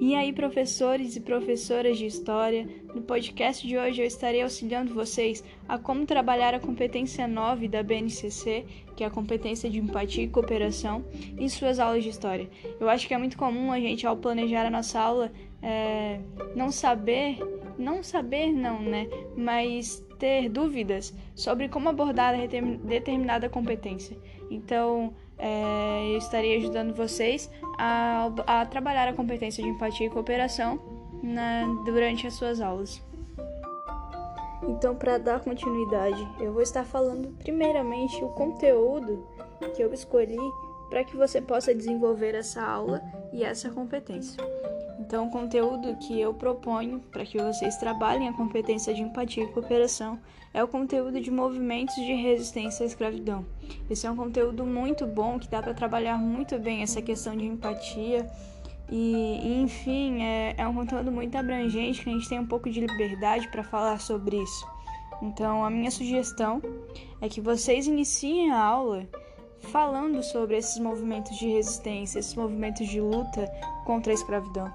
E aí, professores e professoras de história, no podcast de hoje eu estarei auxiliando vocês a como trabalhar a competência 9 da BNCC, que é a competência de empatia e cooperação, em suas aulas de história. Eu acho que é muito comum a gente, ao planejar a nossa aula, é, não saber, não saber não, né, mas ter dúvidas sobre como abordar determinada competência. Então, é, eu estarei ajudando vocês a, a, trabalhar a competência de empatia e cooperação na, durante as suas aulas. Então, para dar continuidade, eu vou estar falando primeiramente o conteúdo que eu escolhi para que você possa desenvolver essa aula e essa competência. Então, o conteúdo que eu proponho para que vocês trabalhem a competência de empatia e cooperação é o conteúdo de movimentos de resistência à escravidão. Esse é um conteúdo muito bom que dá para trabalhar muito bem essa questão de empatia. E, enfim, é, é um conteúdo muito abrangente que a gente tem um pouco de liberdade para falar sobre isso. Então, a minha sugestão é que vocês iniciem a aula falando sobre esses movimentos de resistência, esses movimentos de luta contra a escravidão.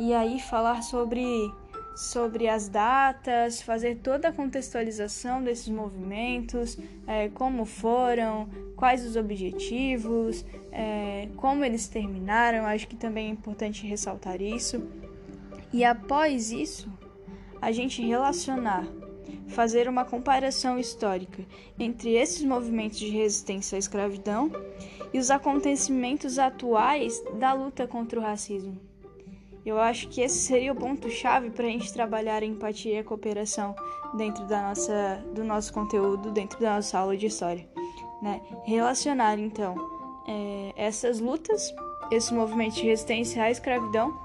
E aí falar sobre sobre as datas, fazer toda a contextualização desses movimentos, é, como foram, quais os objetivos, é, como eles terminaram. Acho que também é importante ressaltar isso. E após isso, a gente relacionar, fazer uma comparação histórica entre esses movimentos de resistência à escravidão e os acontecimentos atuais da luta contra o racismo. Eu acho que esse seria o ponto-chave para a gente trabalhar a empatia e a cooperação dentro da nossa, do nosso conteúdo, dentro da nossa aula de história. Né? Relacionar, então, é, essas lutas, esse movimento de resistência à escravidão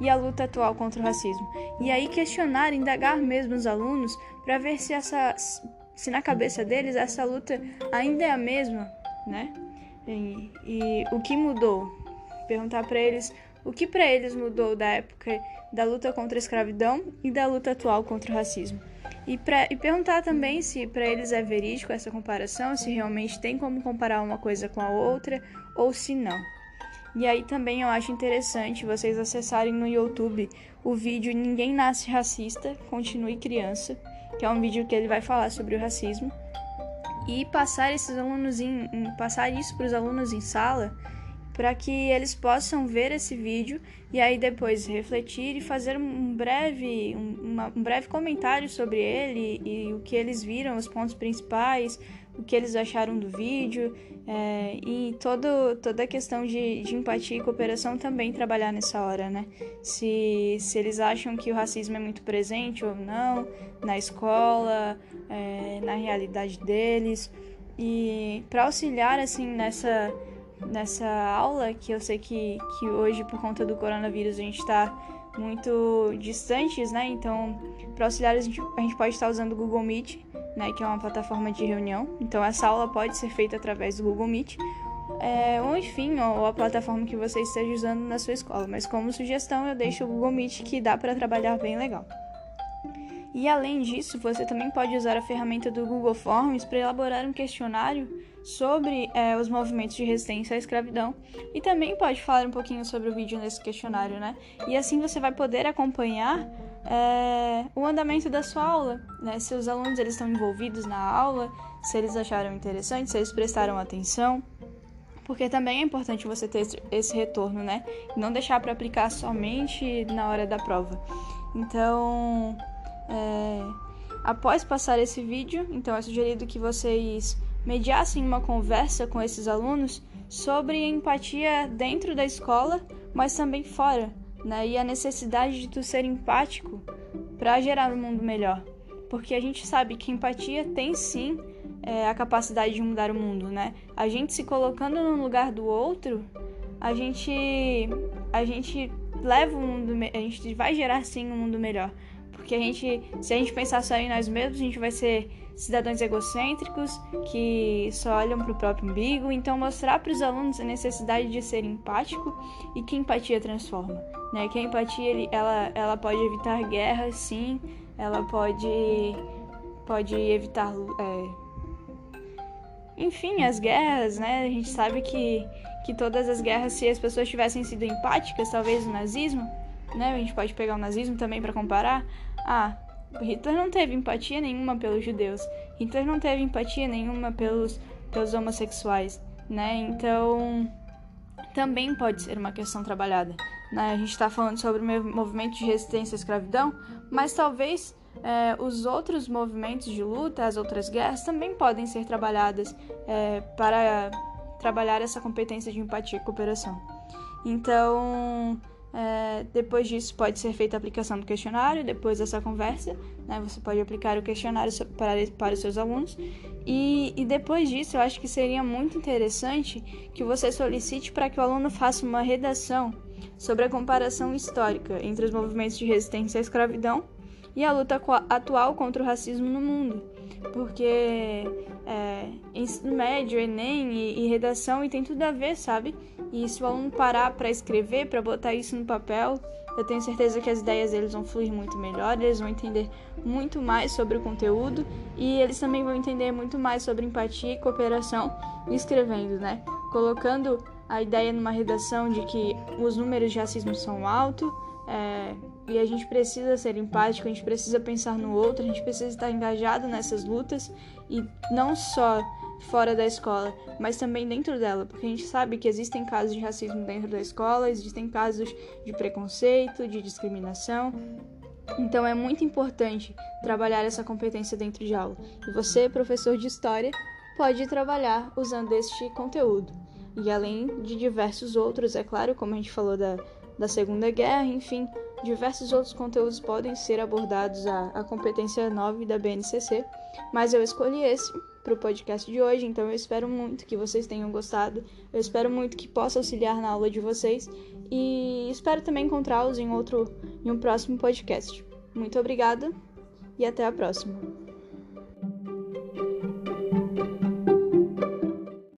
e a luta atual contra o racismo. E aí questionar, indagar mesmo os alunos para ver se, essa, se na cabeça deles essa luta ainda é a mesma, né? E, e o que mudou? Perguntar para eles o que para eles mudou da época da luta contra a escravidão e da luta atual contra o racismo. E, pra, e perguntar também se para eles é verídico essa comparação, se realmente tem como comparar uma coisa com a outra ou se não. E aí também eu acho interessante vocês acessarem no YouTube o vídeo Ninguém Nasce Racista, Continue Criança, que é um vídeo que ele vai falar sobre o racismo, e passar esses alunos em, em passar isso para os alunos em sala para que eles possam ver esse vídeo e aí depois refletir e fazer um breve, um, uma, um breve comentário sobre ele e, e, o que eles viram, os pontos principais, o que eles acharam do vídeo é, e todo, toda a questão de, de empatia e cooperação também trabalhar nessa hora, né? Se, se eles acham que o racismo é muito presente ou não na escola, é, na realidade deles e para auxiliar assim nessa nessa aula, que eu sei que, que hoje, por conta do coronavírus, a gente está muito distantes, né? Então, para auxiliar, a gente, a gente pode estar usando o Google Meet, né? Que é uma plataforma de reunião. Então, essa aula pode ser feita através do Google Meet. É, ou enfim, ou a plataforma que você esteja usando na sua escola. Mas como sugestão, eu deixo o Google Meet que dá para trabalhar bem legal. E além disso, você também pode usar a ferramenta do Google Forms para elaborar um questionário sobre é, os movimentos de resistência à escravidão e também pode falar um pouquinho sobre o vídeo nesse questionário, né? E assim você vai poder acompanhar é, o andamento da sua aula, né? Se os alunos eles estão envolvidos na aula, se eles acharam interessante, se eles prestaram atenção, porque também é importante você ter esse retorno, né? Não deixar para aplicar somente na hora da prova. Então, é, após passar esse vídeo, então é sugerido que vocês mediassem uma conversa com esses alunos sobre empatia dentro da escola, mas também fora, né? E a necessidade de tu ser empático para gerar um mundo melhor. Porque a gente sabe que empatia tem sim é, a capacidade de mudar o mundo, né? A gente se colocando no lugar do outro, a gente a gente leva o mundo, a gente vai gerar sim um mundo melhor. Porque a gente, se a gente pensar só em nós mesmos, a gente vai ser cidadãos egocêntricos que só olham para o próprio umbigo. Então, mostrar para os alunos a necessidade de ser empático e que empatia transforma. Né? Que a empatia ela, ela pode evitar guerras, sim, ela pode, pode evitar. É, enfim, as guerras, né? A gente sabe que, que todas as guerras, se as pessoas tivessem sido empáticas, talvez o nazismo né? A gente pode pegar o nazismo também para comparar. Ah, Hitler não teve empatia nenhuma pelos judeus. Hitler não teve empatia nenhuma pelos, pelos homossexuais, né? Então, também pode ser uma questão trabalhada. Né? A gente está falando sobre o movimento de resistência à escravidão, mas talvez é, os outros movimentos de luta, as outras guerras, também podem ser trabalhadas é, para trabalhar essa competência de empatia e cooperação. Então, é, depois disso, pode ser feita a aplicação do questionário, depois dessa conversa, né, você pode aplicar o questionário para, para os seus alunos. E, e depois disso, eu acho que seria muito interessante que você solicite para que o aluno faça uma redação sobre a comparação histórica entre os movimentos de resistência à escravidão e a luta atual contra o racismo no mundo. Porque é, ensino médio, Enem e, e redação e tem tudo a ver, sabe? E se o aluno parar para escrever, para botar isso no papel, eu tenho certeza que as ideias deles vão fluir muito melhor, eles vão entender muito mais sobre o conteúdo e eles também vão entender muito mais sobre empatia e cooperação escrevendo, né? Colocando a ideia numa redação de que os números de racismo são altos é, e a gente precisa ser empático, a gente precisa pensar no outro, a gente precisa estar engajado nessas lutas e não só fora da escola, mas também dentro dela, porque a gente sabe que existem casos de racismo dentro da escola, existem casos de preconceito, de discriminação. Então é muito importante trabalhar essa competência dentro de aula. E você, professor de história, pode trabalhar usando este conteúdo. E além de diversos outros, é claro, como a gente falou da, da Segunda Guerra, enfim, diversos outros conteúdos podem ser abordados a, a competência 9 da BNCC, mas eu escolhi esse para o podcast de hoje, então eu espero muito que vocês tenham gostado, eu espero muito que possa auxiliar na aula de vocês e espero também encontrá-los em outro em um próximo podcast. Muito obrigada e até a próxima.